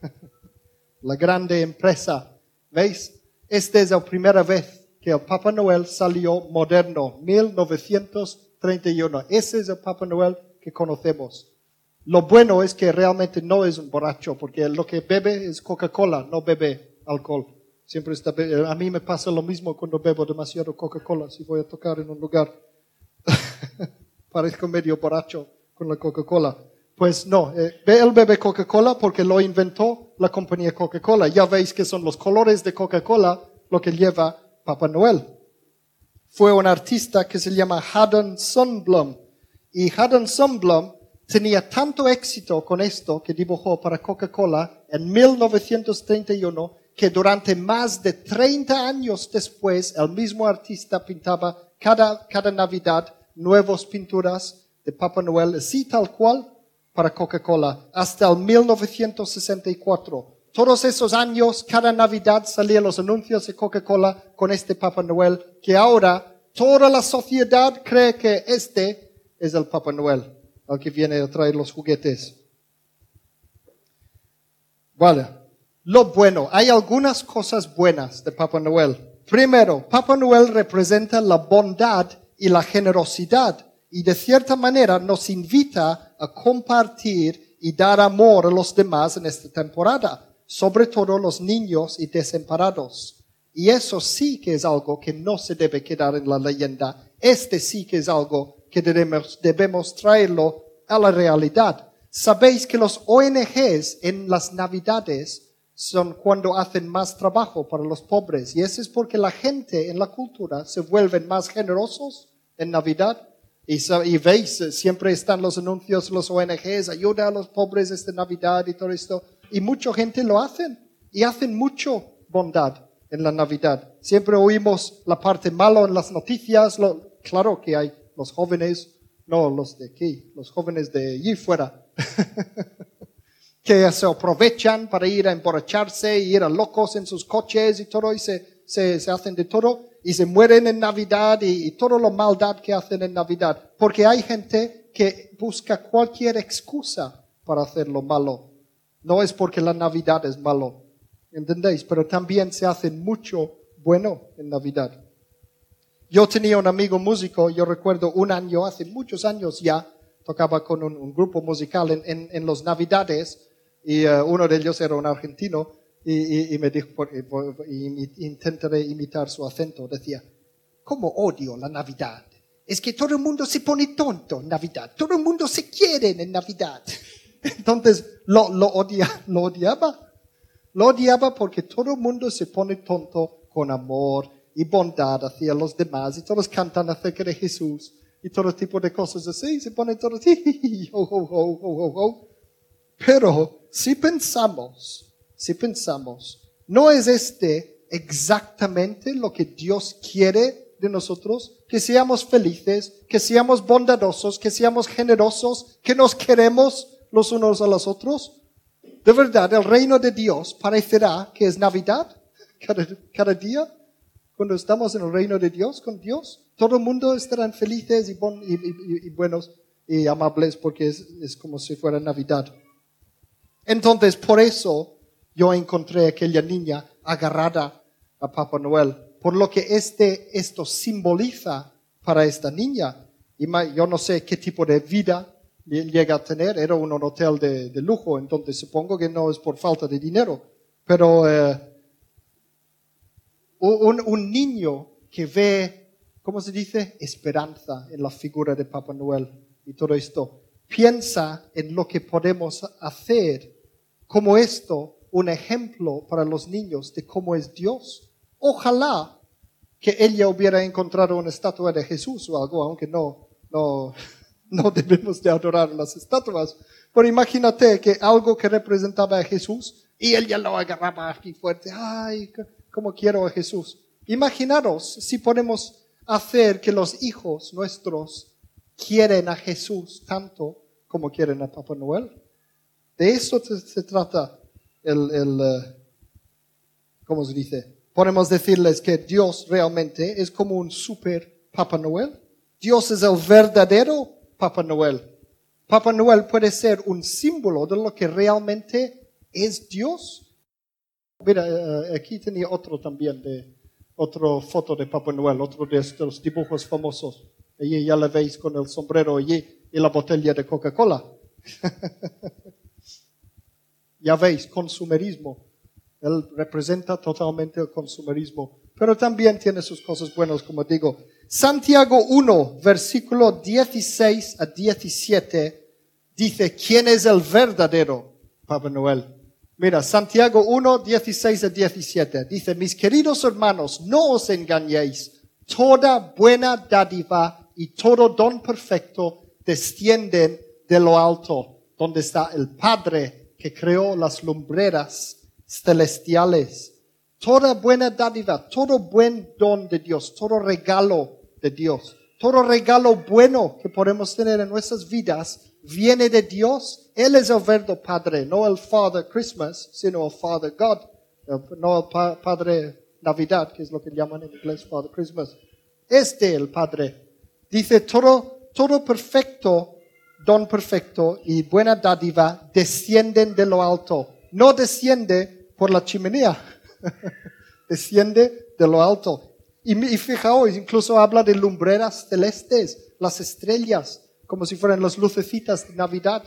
*laughs* la grande empresa. ¿Veis? Esta es la primera vez que el Papa Noel salió moderno, 1931. Ese es el Papa Noel que conocemos. Lo bueno es que realmente no es un borracho, porque lo que bebe es Coca-Cola, no bebe alcohol. Siempre está, a mí me pasa lo mismo cuando bebo demasiado Coca-Cola, si voy a tocar en un lugar. *laughs* Parezco medio borracho con la Coca-Cola. Pues no, eh, él bebe Coca-Cola porque lo inventó la compañía Coca-Cola. Ya veis que son los colores de Coca-Cola lo que lleva Papá Noel. Fue un artista que se llama Haddon Sundblom. Y Haddon Sundblom tenía tanto éxito con esto que dibujó para Coca-Cola en 1931 que durante más de 30 años después el mismo artista pintaba cada, cada Navidad nuevas pinturas de Papá Noel, así tal cual, para Coca-Cola, hasta el 1964. Todos esos años, cada Navidad salían los anuncios de Coca-Cola con este Papá Noel, que ahora toda la sociedad cree que este es el Papá Noel, el que viene a traer los juguetes. Vale. Lo bueno, hay algunas cosas buenas de Papá Noel. Primero, Papá Noel representa la bondad y la generosidad y de cierta manera nos invita a compartir y dar amor a los demás en esta temporada, sobre todo los niños y desamparados. Y eso sí que es algo que no se debe quedar en la leyenda. Este sí que es algo que debemos, traerlo a la realidad. Sabéis que los ONGs en las Navidades son cuando hacen más trabajo para los pobres. Y eso es porque la gente en la cultura se vuelven más generosos en Navidad. Y, y, veis, siempre están los anuncios, los ONGs, ayuda a los pobres esta Navidad y todo esto. Y mucha gente lo hacen. Y hacen mucho bondad en la Navidad. Siempre oímos la parte mala en las noticias. Lo, claro que hay los jóvenes, no los de aquí, los jóvenes de allí fuera. *laughs* que se aprovechan para ir a emborracharse y ir a locos en sus coches y todo y se, se, se hacen de todo y se mueren en Navidad y, y todo lo maldad que hacen en Navidad. Porque hay gente que busca cualquier excusa para hacer lo malo. No es porque la Navidad es malo, ¿entendéis? Pero también se hace mucho bueno en Navidad. Yo tenía un amigo músico, yo recuerdo un año, hace muchos años ya, tocaba con un, un grupo musical en, en, en los Navidades y uh, uno de ellos era un argentino y, y, y me dijo, por, por, y, intentaré imitar su acento, decía, ¿cómo odio la Navidad? Es que todo el mundo se pone tonto en Navidad, todo el mundo se quiere en Navidad. *laughs* Entonces lo, lo, odia, lo odiaba, lo odiaba porque todo el mundo se pone tonto con amor y bondad hacia los demás y todos cantan acerca de Jesús y todo tipo de cosas así, se pone todos, *laughs* ho, ho, ho. Pero si pensamos, si pensamos, ¿no es este exactamente lo que Dios quiere de nosotros? Que seamos felices, que seamos bondadosos, que seamos generosos, que nos queremos los unos a los otros. De verdad, el reino de Dios parecerá que es Navidad *laughs* cada, día. Cuando estamos en el reino de Dios, con Dios, todo el mundo estarán felices y, y, y, buenos y amables porque es como si fuera Navidad. Entonces, por eso yo encontré aquella niña agarrada a Papá Noel, por lo que este, esto simboliza para esta niña. Y yo no sé qué tipo de vida llega a tener, era un hotel de, de lujo, entonces supongo que no es por falta de dinero, pero eh, un, un niño que ve, ¿cómo se dice? Esperanza en la figura de Papá Noel y todo esto piensa en lo que podemos hacer como esto, un ejemplo para los niños de cómo es Dios. Ojalá que ella hubiera encontrado una estatua de Jesús o algo, aunque no, no, *laughs* no debemos de adorar las estatuas. Pero imagínate que algo que representaba a Jesús y ella lo agarraba aquí fuerte. Ay, cómo quiero a Jesús. Imaginaros si podemos hacer que los hijos nuestros quieren a Jesús tanto como quieren a Papá Noel. De eso se, trata el, el uh, ¿cómo se dice? Podemos decirles que Dios realmente es como un super Papá Noel. Dios es el verdadero Papá Noel. Papá Noel puede ser un símbolo de lo que realmente es Dios. Mira, uh, aquí tenía otro también de otra foto de Papá Noel, otro de estos dibujos famosos. Allí ya la veis con el sombrero allí y la botella de Coca-Cola. *laughs* ya veis, consumerismo. Él representa totalmente el consumerismo, pero también tiene sus cosas buenas, como digo. Santiago 1, versículo 16 a 17, dice, ¿quién es el verdadero Papá Noel? Mira, Santiago 1, 16 a 17. Dice, mis queridos hermanos, no os engañéis. Toda buena dádiva y todo don perfecto descienden de lo alto, donde está el Padre que creó las lumbreras celestiales. Toda buena dádiva, todo buen don de Dios, todo regalo de Dios, todo regalo bueno que podemos tener en nuestras vidas viene de Dios. Él es el verdadero Padre, no el Father Christmas, sino el Father God, no el Padre Navidad, que es lo que llaman en inglés Father Christmas. Este el Padre. Dice todo, todo perfecto, don perfecto y buena dádiva descienden de lo alto. No desciende por la chimenea, *laughs* desciende de lo alto. Y, y fijaos, incluso habla de lumbreras celestes, las estrellas, como si fueran las lucecitas de Navidad.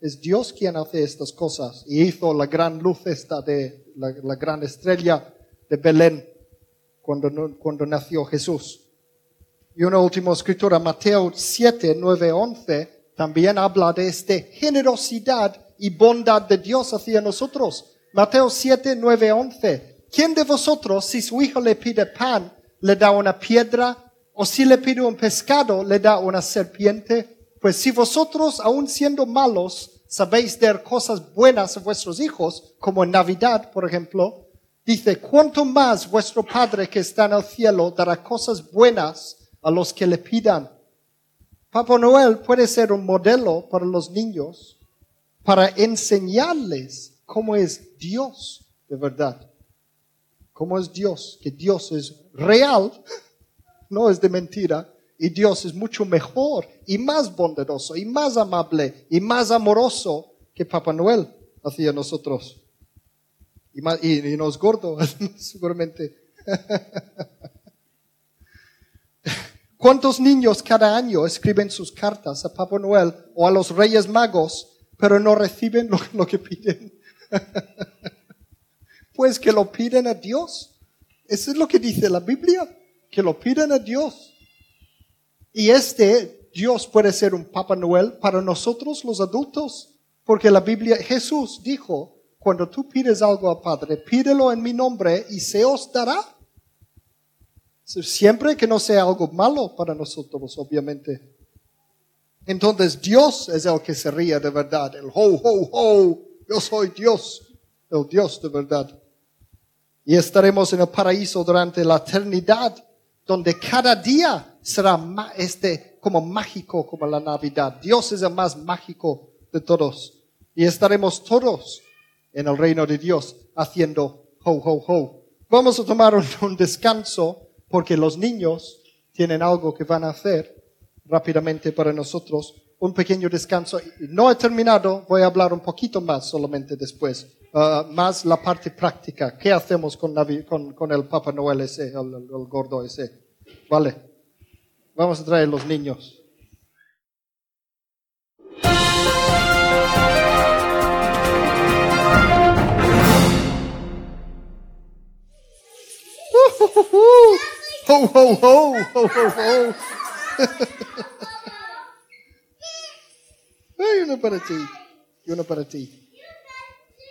Es Dios quien hace estas cosas y hizo la gran luz esta de la, la gran estrella de Belén cuando, cuando nació Jesús. Y una última escritura, Mateo 7, 9, 11, también habla de esta generosidad y bondad de Dios hacia nosotros. Mateo 7, 9, 11. ¿Quién de vosotros, si su hijo le pide pan, le da una piedra? ¿O si le pide un pescado, le da una serpiente? Pues si vosotros, aun siendo malos, sabéis dar cosas buenas a vuestros hijos, como en Navidad, por ejemplo, dice, cuánto más vuestro Padre que está en el cielo dará cosas buenas a los que le pidan. Papá Noel puede ser un modelo para los niños, para enseñarles cómo es Dios de verdad. Cómo es Dios, que Dios es real, *laughs* no es de mentira, y Dios es mucho mejor y más bondadoso y más amable y más amoroso que Papá Noel hacia nosotros. Y, más, y, no es gordo, *laughs* seguramente. *laughs* ¿Cuántos niños cada año escriben sus cartas a Papá Noel o a los Reyes Magos, pero no reciben lo, que piden? *laughs* pues que lo piden a Dios. Eso es lo que dice la Biblia, que lo piden a Dios. Y este Dios puede ser un Papá Noel para nosotros los adultos, porque la Biblia, Jesús dijo, cuando tú pides algo al Padre, pídelo en mi nombre y se os dará. Siempre que no sea algo malo para nosotros, obviamente. Entonces Dios es el que se ríe de verdad, el ho, ho, ho, yo soy Dios, el Dios de verdad. Y estaremos en el paraíso durante la eternidad, donde cada día será este, como mágico como la Navidad. Dios es el más mágico de todos. Y estaremos todos en el reino de Dios haciendo ho, ho, ho. Vamos a tomar un, descanso porque los niños tienen algo que van a hacer rápidamente para nosotros. Un pequeño descanso. No he terminado, voy a hablar un poquito más solamente después. Uh, más la parte práctica. ¿Qué hacemos con, con, con el Papa Noel ese, el, el gordo ese? Vale. Vamos a traer los niños. Ho, ho, ho, ho, ho, Hay *laughs* uno para ti y uno para ti.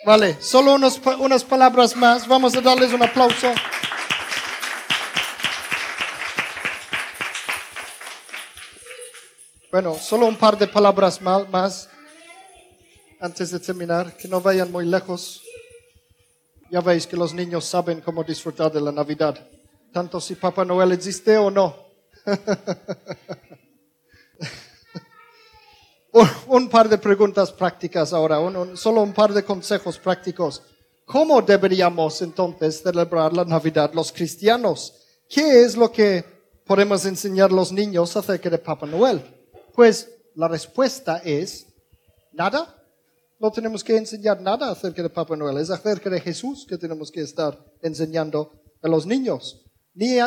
Vale, solo unos, unas palabras más. Vamos a darles un aplauso. Bueno, solo un par de palabras más antes de terminar, que no vayan muy lejos. Ya veis que los niños saben cómo disfrutar de la Navidad, tanto si Papá Noel existe o no. *laughs* un, par de preguntas prácticas ahora, solo un par de consejos prácticos. ¿Cómo deberíamos entonces celebrar la Navidad los cristianos? ¿Qué es lo que podemos enseñar a los niños acerca de Papá Noel? Pues la respuesta es nada. No tenemos que enseñar nada acerca de Papá Noel. Es acerca de Jesús que tenemos que estar enseñando a los niños. Ni,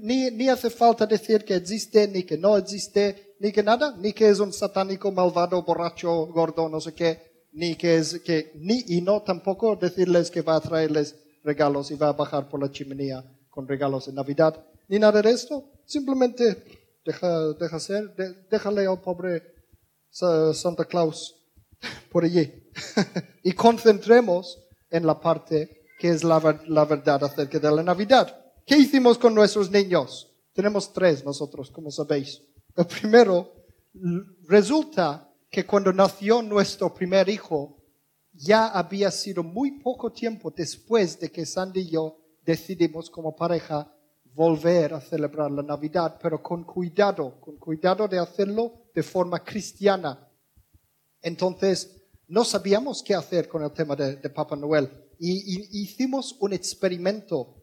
ni, ni, hace falta decir que existe, ni que no existe, ni que nada, ni que es un satánico, malvado, borracho, gordo, no sé qué, ni que es que, ni y no tampoco decirles que va a traerles regalos y va a bajar por la chimenea con regalos de Navidad, ni nada de esto. Simplemente deja, deja ser, déjale al pobre Santa Claus por allí. *laughs* y concentremos en la parte que es la, la verdad acerca de la Navidad. ¿Qué hicimos con nuestros niños? Tenemos tres nosotros, como sabéis. El primero, resulta que cuando nació nuestro primer hijo, ya había sido muy poco tiempo después de que Sandy y yo decidimos como pareja volver a celebrar la Navidad, pero con cuidado, con cuidado de hacerlo de forma cristiana. Entonces, no sabíamos qué hacer con el tema de, de Papá Noel y, y hicimos un experimento.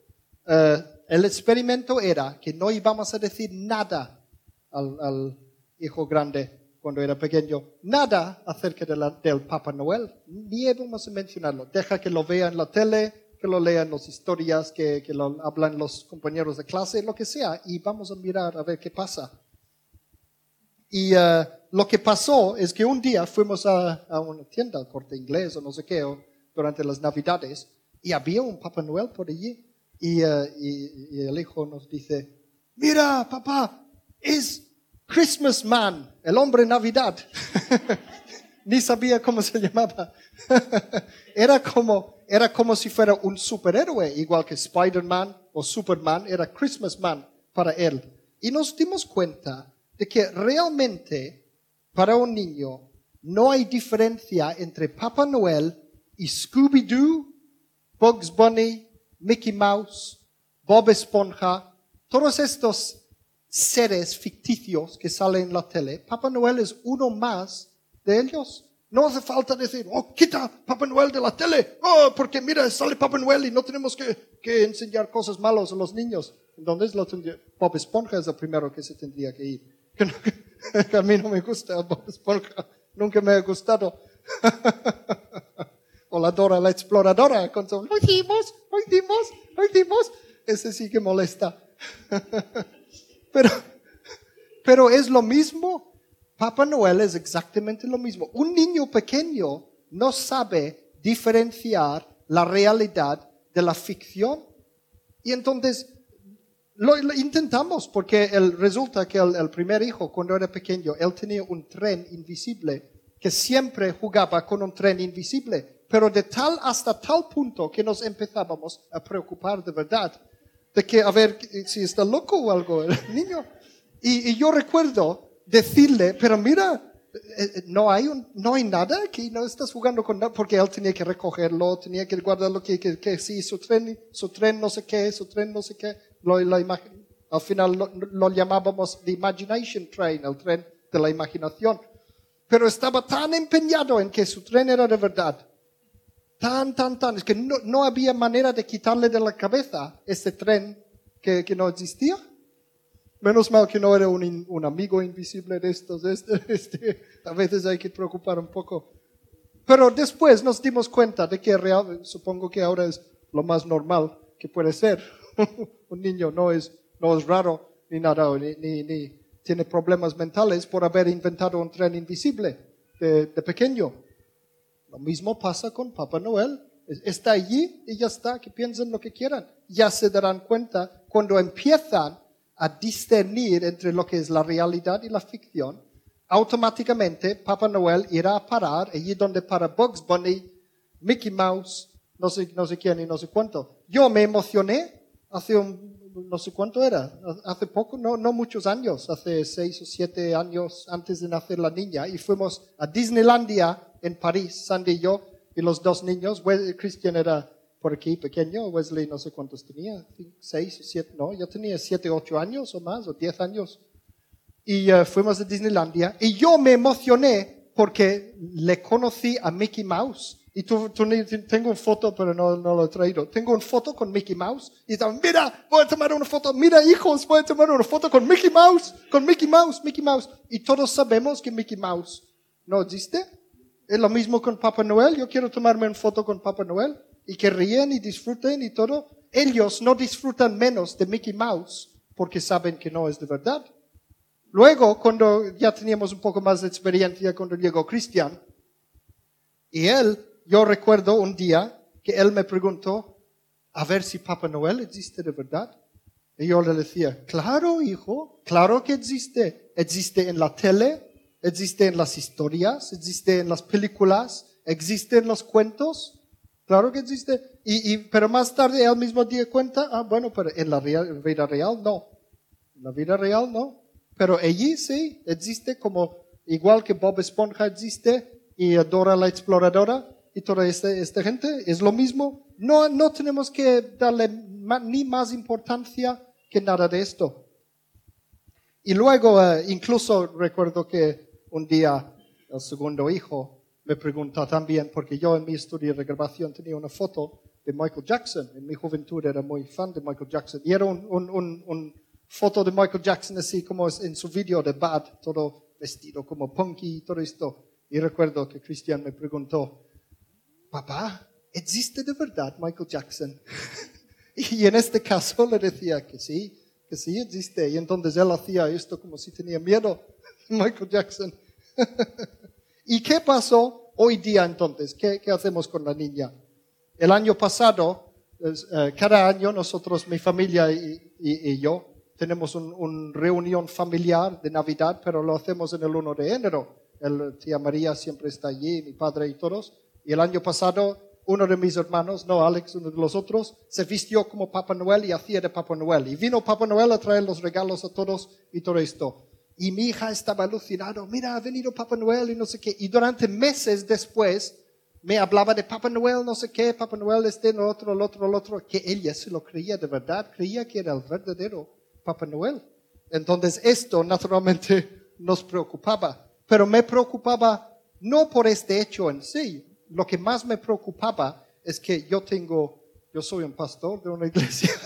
Eh, el experimento era que no íbamos a decir nada al, hijo grande cuando era pequeño, nada acerca del Papá Noel, ni íbamos a mencionarlo. Deja que lo vea en la tele, que lo lean las historias, que, que lo hablan los compañeros de clase, lo que sea, y vamos a mirar a ver qué pasa. Y eh, lo que pasó es que un día fuimos a, una tienda, al corte inglés o no sé qué, durante las navidades, y había un Papá Noel por allí. Y, eh, y- y el hijo nos dice, mira, papá, es Christmas Man, el hombre Navidad. *laughs* Ni sabía cómo se llamaba. *laughs* era, como, era como si fuera un superhéroe, igual que Spider-Man o Superman, era Christmas Man para él. Y nos dimos cuenta de que realmente para un niño no hay diferencia entre Papá Noel y Scooby-Doo, Bugs Bunny, Mickey Mouse, Bob Esponja, todos estos seres ficticios que salen en la tele, Papá Noel es uno más de ellos. No hace falta decir, oh, quita Papá Noel de la tele, oh, porque mira, sale Papá Noel y no tenemos que, que enseñar cosas malas a los niños. Entonces, lo tendría- Bob Esponja es el primero que se tendría que ir. Que no- *laughs* que a mí no me gusta Bob Esponja, nunca me ha gustado. *laughs* o la Dora la exploradora con su, lo hicimos, lo hicimos, lo. Ese sí que molesta. *laughs* pero, pero es lo mismo. Papá Noel es exactamente lo mismo. Un niño pequeño no sabe diferenciar la realidad de la ficción. Y entonces lo, lo intentamos porque resulta que el, el primer hijo, cuando era pequeño, él tenía un tren invisible que siempre jugaba con un tren invisible, pero de tal hasta tal punto que nos empezábamos a preocupar de verdad, de que a ver si está loco o algo el *laughs* niño. Y, y yo recuerdo decirle, pero mira, eh, eh, no hay, un, no hay nada aquí, no estás jugando con nada, porque él tenía que recogerlo, tenía que guardarlo, que, que, que sí, su tren, su tren no sé qué, su tren no sé qué. Lo, la imag- al final lo, lo llamábamos the imagination train, el tren de la imaginación. Pero estaba tan empeñado en que su tren era de verdad, tan, tan, tan, es que no, no había manera de quitarle de la cabeza ese tren que, que no existía. Menos mal que no era un, un amigo invisible de estos. Este, este, a veces hay que preocupar un poco. Pero después nos dimos cuenta de que real, supongo que ahora es lo más normal que puede ser. *laughs* un niño no es, no es raro ni nada, ni, ni, tiene problemas mentales por haber inventado un tren invisible de pequeño. Lo mismo pasa con Papá Noel. Es- Está allí y ya está, que piensen lo que quieran. Ya se darán cuenta cuando empiezan a discernir entre lo que es la realidad y la ficción. Automáticamente Papá Noel irá a parar allí donde para Bugs Bunny, Mickey Mouse, no sé, no sé quién y no sé cuánto. Yo me emocioné hace un, no sé cuánto era, hace poco, no, no muchos años, hace seis o siete años antes de nacer la niña, y fuimos a Disneylandia en París, Sandy y yo, y los dos niños, Christian era por aquí pequeño, Wesley no sé cuántos tenía, seis o siete, no, yo tenía siete, ocho años o más, o diez años. Y eh, fuimos a Disneylandia, y yo me emocioné porque le conocí a Mickey Mouse. Y tú, tú tengo una foto, pero no, no lo he traído. Tengo una foto con Mickey Mouse. Y estaba, mira, voy a tomar una foto. Mira, hijos, voy a tomar una foto con Mickey Mouse. Con Mickey Mouse, Mickey Mouse. Y todos sabemos que Mickey Mouse no existe. Es lo mismo con Papá Noel. Yo quiero tomarme una foto con Papá Noel. Y que ríen y disfruten y todo. Ellos no disfrutan menos de Mickey Mouse porque saben que no es de verdad. Luego, cuando ya teníamos un poco más de experiencia, cuando llegó Cristian, y él, yo recuerdo un día que él me preguntó, a ver si Papá Noel existe de verdad. Y yo le decía, claro, hijo, claro que existe. Existe en la tele, existe en las historias, existe en las películas, ¿Existen los cuentos? Claro que existe. Y, pero más tarde él mismo dio cuenta, ah, bueno, pero en la vida real no. En la vida real no. Pero allí sí, existe como, igual que Bob Esponja existe y Dora la exploradora y toda esta, esta gente, es lo mismo. No, no tenemos que darle ni más importancia que nada de esto. Y luego, eh, incluso recuerdo que un día el segundo hijo me preguntó también, porque yo en mi estudio de grabación tenía una foto de Michael Jackson. En mi juventud era muy fan de Michael Jackson. Y era un, foto de Michael Jackson así como en su video de Bad, todo vestido como punky y todo esto. Y recuerdo que Christian me preguntó, papá, ¿existe de verdad Michael Jackson? *laughs* y en este caso le decía que sí, que sí existe. Y entonces él hacía esto como si tenía miedo. *laughs* Michael Jackson. *laughs* ¿Y qué pasó hoy día entonces? ¿Qué, hacemos con la niña? El año pasado, eh, cada año nosotros, mi familia y yo, tenemos una un reunión familiar de Navidad, pero lo hacemos en el 1 de enero. El, tía María siempre está allí, mi padre y todos. Y el año pasado, uno de mis hermanos, no Alex, uno de los otros, se vistió como Papá Noel y hacía de Papá Noel. Y vino Papá Noel a traer los regalos a todos y todo esto. Y mi hija estaba alucinada, mira, ha venido Papá Noel y no sé qué. Y durante meses después me hablaba de Papá Noel, no sé qué, Papá Noel este, lo otro, lo otro, lo otro, que ella se lo creía de verdad, creía que era el verdadero Papá Noel. Entonces esto naturalmente *laughs* nos preocupaba, pero me preocupaba no por este hecho en sí, lo que más me preocupaba es que yo tengo, yo soy un pastor de una iglesia. *laughs*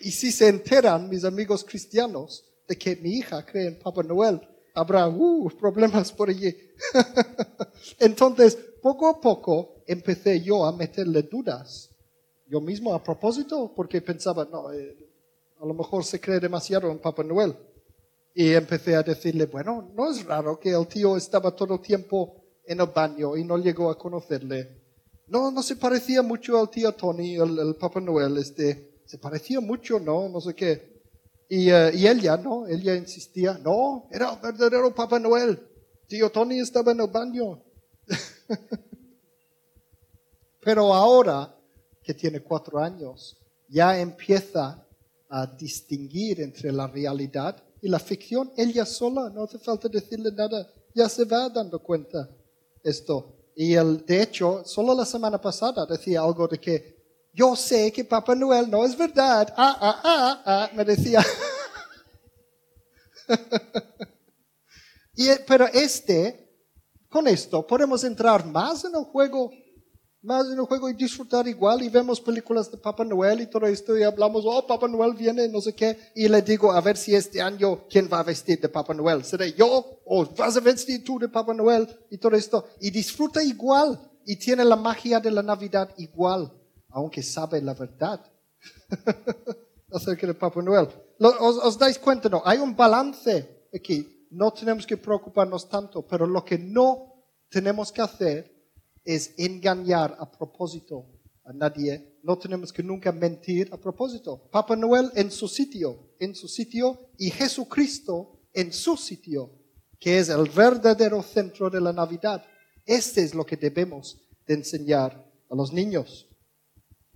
Y si se enteran mis amigos cristianos de que mi hija cree en Papá Noel, habrá uh, problemas por allí. *laughs* Entonces, poco a poco empecé yo a meterle dudas. Yo mismo a propósito, porque pensaba, no, eh, a lo mejor se cree demasiado en Papá Noel. Y empecé a decirle, bueno, no es raro que el tío estaba todo el tiempo en el baño y no llegó a conocerle. No, no se parecía mucho al tío Tony, el, el Papá Noel, este, se parecía mucho, no, no sé qué. Y, eh, y ella, ¿no? Ella insistía, no, era el verdadero Papá Noel. Tío Tony estaba en el baño. *laughs* Pero ahora que tiene cuatro años, ya empieza a distinguir entre la realidad y la ficción. Ella sola, no hace falta decirle nada, ya se va dando cuenta esto. Y el, de hecho, solo la semana pasada decía algo de que yo sé que Papá Noel no es verdad. Ah, ah, ah, ah, me decía. *laughs* y, pero este, con esto, podemos entrar más en el juego, más en el juego y disfrutar igual. Y vemos películas de Papá Noel y todo esto y hablamos, oh, Papá Noel viene, no sé qué. Y le digo, a ver si este año, ¿quién va a vestir de Papá Noel? ¿Seré yo o vas a vestir tú de Papá Noel? Y todo esto. Y disfruta igual. Y tiene la magia de la Navidad igual, aunque sabe la verdad acerca de Papá Noel. Os, os dais cuenta, no? Hay un balance aquí. No tenemos que preocuparnos tanto, pero lo que no tenemos que hacer es engañar a propósito a nadie. No tenemos que nunca mentir a propósito. Papá Noel en su sitio, en su sitio, y Jesucristo en su sitio, que es el verdadero centro de la Navidad. Este es lo que debemos de enseñar a los niños.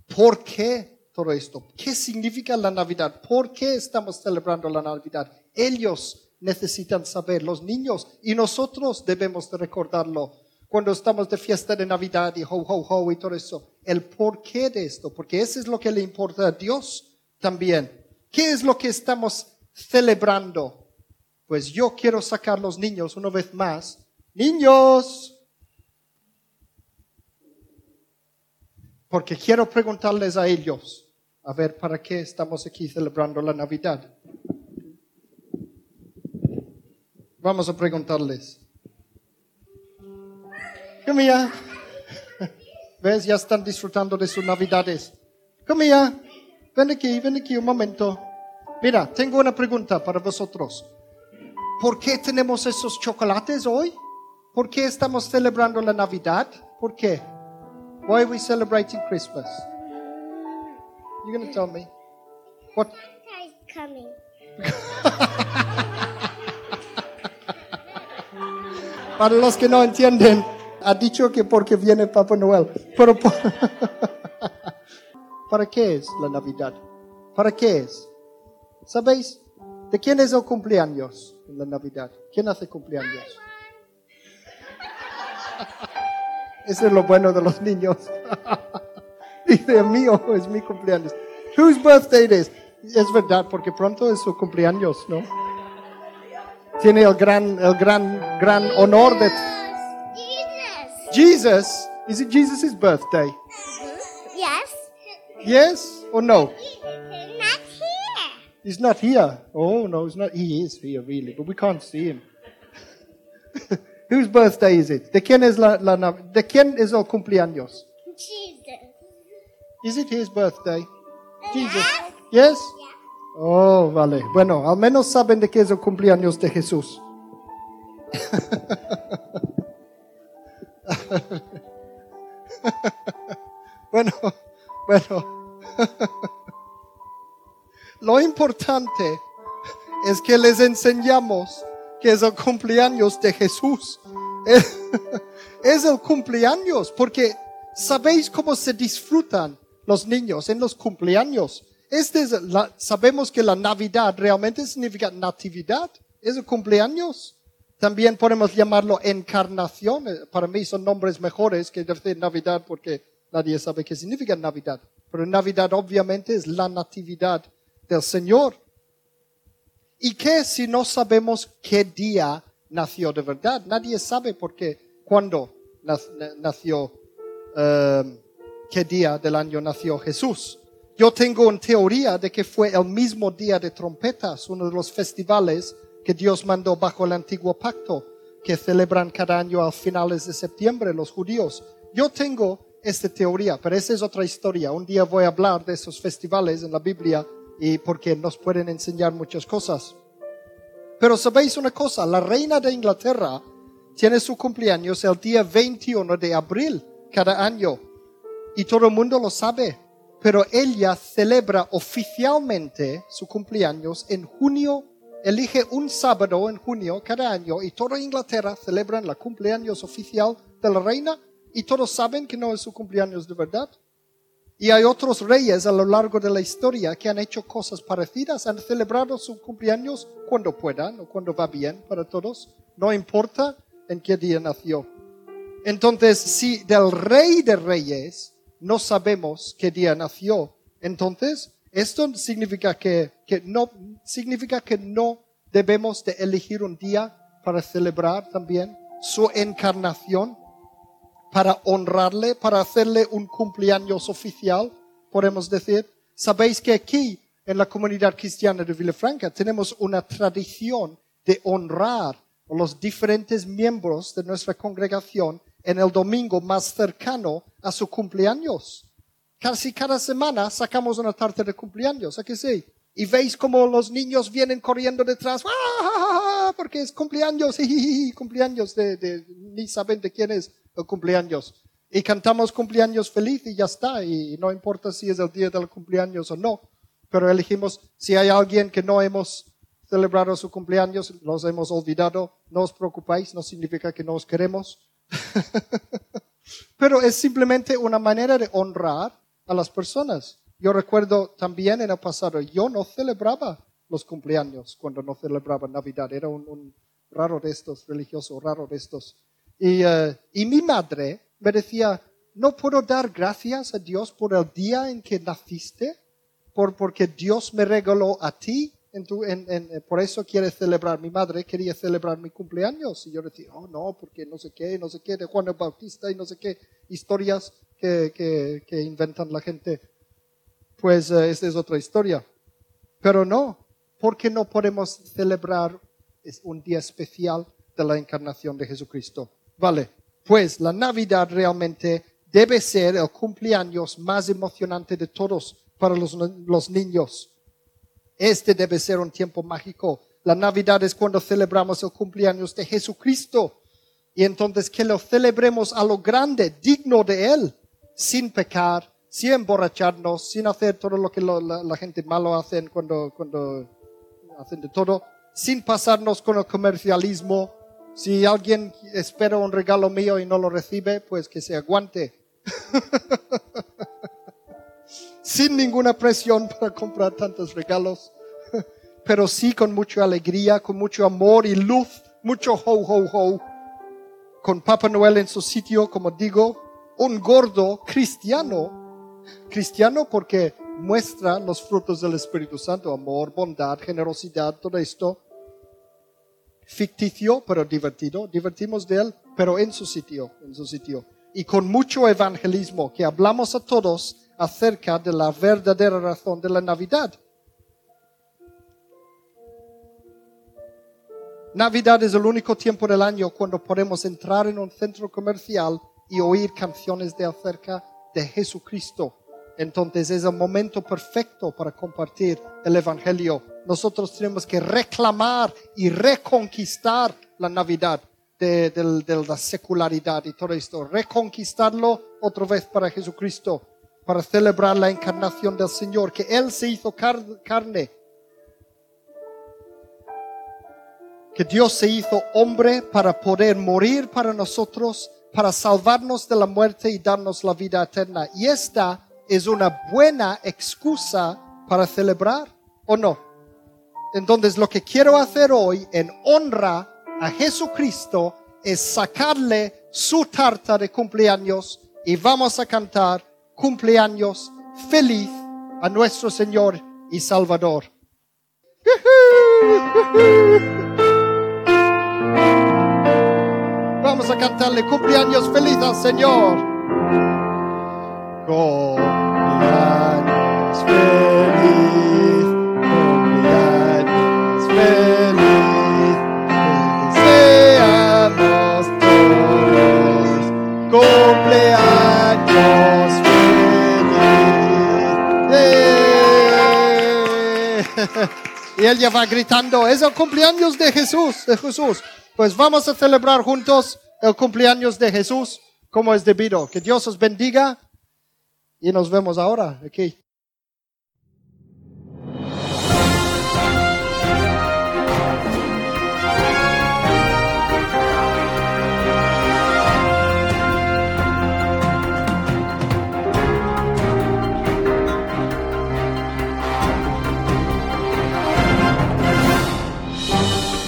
¿Por qué todo esto? ¿Qué significa la Navidad? ¿Por qué estamos celebrando la Navidad? Ellos necesitan saber, los niños, y nosotros debemos de recordarlo cuando estamos de fiesta de Navidad y ho, ho, ho y todo eso. El por qué de esto, porque eso es lo que le importa a Dios también. ¿Qué es lo que estamos celebrando? Pues yo quiero sacar los niños una vez más. Niños, porque quiero preguntarles a ellos, a ver, ¿para qué estamos aquí celebrando la Navidad? Vamos a preguntarles. Here. ¿Ves? Ya están disfrutando de sus Navidades. Here. Ven aquí, ven aquí un momento. Mira, tengo una pregunta para vosotros. ¿Por qué tenemos esos chocolates hoy? ¿Por qué estamos celebrando la Navidad? ¿Por qué? Why are we celebrating Christmas? You're going to tell me. What? Santa's coming. Para los que no entienden, Ha dicho que porque viene Papá Noel. Pero por- *laughs* ¿para qué es la Navidad? ¿Para qué es? ¿Sabéis? ¿De quién es el cumpleaños en la Navidad? ¿Quién hace cumpleaños? *laughs* Eso es lo bueno de los niños. *laughs* Dice, mío es mi cumpleaños. Whose birthday it is? Es verdad, porque pronto es su cumpleaños, ¿no? Tiene el gran, el gran, gran honor de Jesus. Jesus. Is it Jesus' birthday? Yes. Yes or no? Not here. He's not here. Oh no, he's not. He is here really, but we can't see him. *laughs* Whose birthday is it? ¿De quién es la, la nav- ¿De quién es el cumpleaños? Jesus. Is it his birthday? Jesus. Yes. Oh, vale. Bueno, al menos saben de qué es el cumpleaños de Jesús. *laughs* bueno, bueno. *laughs* Lo importante es que les enseñamos que es el cumpleaños de Jesús. *laughs* Es, el cumpleaños, porque sabéis cómo se disfrutan los niños en los cumpleaños. Este es la- sabemos que la Navidad realmente significa natividad, es el cumpleaños. También podemos llamarlo encarnación. Eh, Para mí son nombres mejores que decir Navidad porque nadie sabe qué significa Navidad. Pero Navidad obviamente es la natividad del Señor. ¿Y qué si no sabemos qué día nació de verdad? Nadie sabe por qué, cuándo nac- na- nació, eh, qué día del año nació Jesús. Yo tengo una teoría de que fue el mismo día de trompetas, uno de los festivales que Dios mandó bajo el antiguo pacto, que celebran cada año a finales de septiembre los judíos. Yo tengo esta teoría, pero esa es otra historia. Un día voy a hablar de esos festivales en la Biblia y porque nos pueden enseñar muchas cosas. Pero sabéis una cosa, la reina de Inglaterra tiene su cumpleaños el día 21 de abril cada año y todo el mundo lo sabe. Pero ella celebra oficialmente su cumpleaños en junio, elige un sábado en junio cada año y toda Inglaterra celebran la cumpleaños oficial de la reina y todos saben que no es su cumpleaños de verdad. Y hay otros reyes a lo largo de la historia que han hecho cosas parecidas, han celebrado su cumpleaños cuando puedan o cuando va bien para todos, no importa en qué día nació. Entonces, si del rey de reyes no sabemos qué día nació, entonces esto significa que, que no, significa que no debemos de elegir un día para celebrar también su encarnación para honrarle, para hacerle un cumpleaños oficial, podemos decir. Sabéis que aquí, en la comunidad cristiana de Villafranca, tenemos una tradición de honrar a los diferentes miembros de nuestra congregación en el domingo más cercano a su cumpleaños. Casi cada semana sacamos una tarta de cumpleaños, ¿a que sí? Y veis como los niños vienen corriendo detrás, ¡ah! porque es cumpleaños, *laughs* cumpleaños de, de- ni saben de quién es cumpleaños. Y cantamos cumpleaños feliz y ya está, y no importa si es el día del cumpleaños o no, pero elegimos, si hay alguien que no hemos celebrado su cumpleaños, los hemos olvidado, no os preocupéis, no significa que no os queremos, *laughs* pero es simplemente una manera de honrar a las personas. Yo recuerdo también en el pasado, yo no celebraba los cumpleaños cuando no celebraba Navidad. Era un, un raro de estos, religioso raro de estos. Y, eh, y mi madre me decía, no puedo dar gracias a Dios por el día en que naciste, por, porque Dios me regaló a ti. En tu- en- en- eh, por eso quiere celebrar. Mi madre quería celebrar mi cumpleaños. Y yo decía, oh no, porque no sé qué, no sé qué, de Juan el Bautista y no sé qué historias que, inventan la gente. Pues eh, esta es otra historia. Pero no, porque no podemos celebrar un día especial de la encarnación de Jesucristo. Vale, pues la Navidad realmente debe ser el cumpleaños más emocionante de todos para los, los niños. Este debe ser un tiempo mágico. La Navidad es cuando celebramos el cumpleaños de Jesucristo. Y entonces que lo celebremos a lo grande, digno de Él, sin pecar, sin emborracharnos, sin hacer todo lo que la gente malo hace cuando, cuando hacen de todo, sin pasarnos con el comercialismo, Si alguien espera un regalo mío y no lo recibe, pues que se aguante. *laughs* Sin ninguna presión para comprar tantos regalos, *laughs* pero sí con mucha alegría, con mucho amor y luz, mucho ho, ho, ho. Con Papá Noel en su sitio, como digo, un gordo cristiano. Cristiano porque muestra los frutos del Espíritu Santo, amor, bondad, generosidad, todo esto ficticio, pero divertido. Divertimos de él, pero en su sitio, en su sitio. Y con mucho evangelismo, que hablamos a todos acerca de la verdadera razón de la Navidad. Navidad es el único tiempo del año cuando podemos entrar en un centro comercial y oír canciones de acerca de Jesucristo. Entonces es el momento perfecto para compartir el Evangelio nosotros tenemos que reclamar y reconquistar la Navidad de, la secularidad y todo esto. Reconquistarlo otra vez para Jesucristo, para celebrar la encarnación del Señor, que Él se hizo carne. Que Dios se hizo hombre para poder morir para nosotros, para salvarnos de la muerte y darnos la vida eterna. Y esta es una buena excusa para celebrar, ¿o no? Entonces lo que quiero hacer hoy en honra a Jesucristo es sacarle su tarta de cumpleaños y vamos a cantar cumpleaños feliz a nuestro Señor y Salvador. Vamos a cantarle cumpleaños feliz al Señor. Y ella va gritando, es el cumpleaños de Jesús, de Jesús. Pues vamos a celebrar juntos el cumpleaños de Jesús como es debido. Que Dios os bendiga y nos vemos ahora aquí.